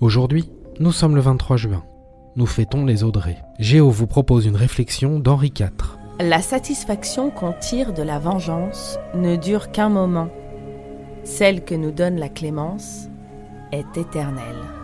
Aujourd'hui, nous sommes le 23 juin. Nous fêtons les Audrey. Géo vous propose une réflexion d'Henri IV. La satisfaction qu'on tire de la vengeance ne dure qu'un moment. Celle que nous donne la clémence est éternelle.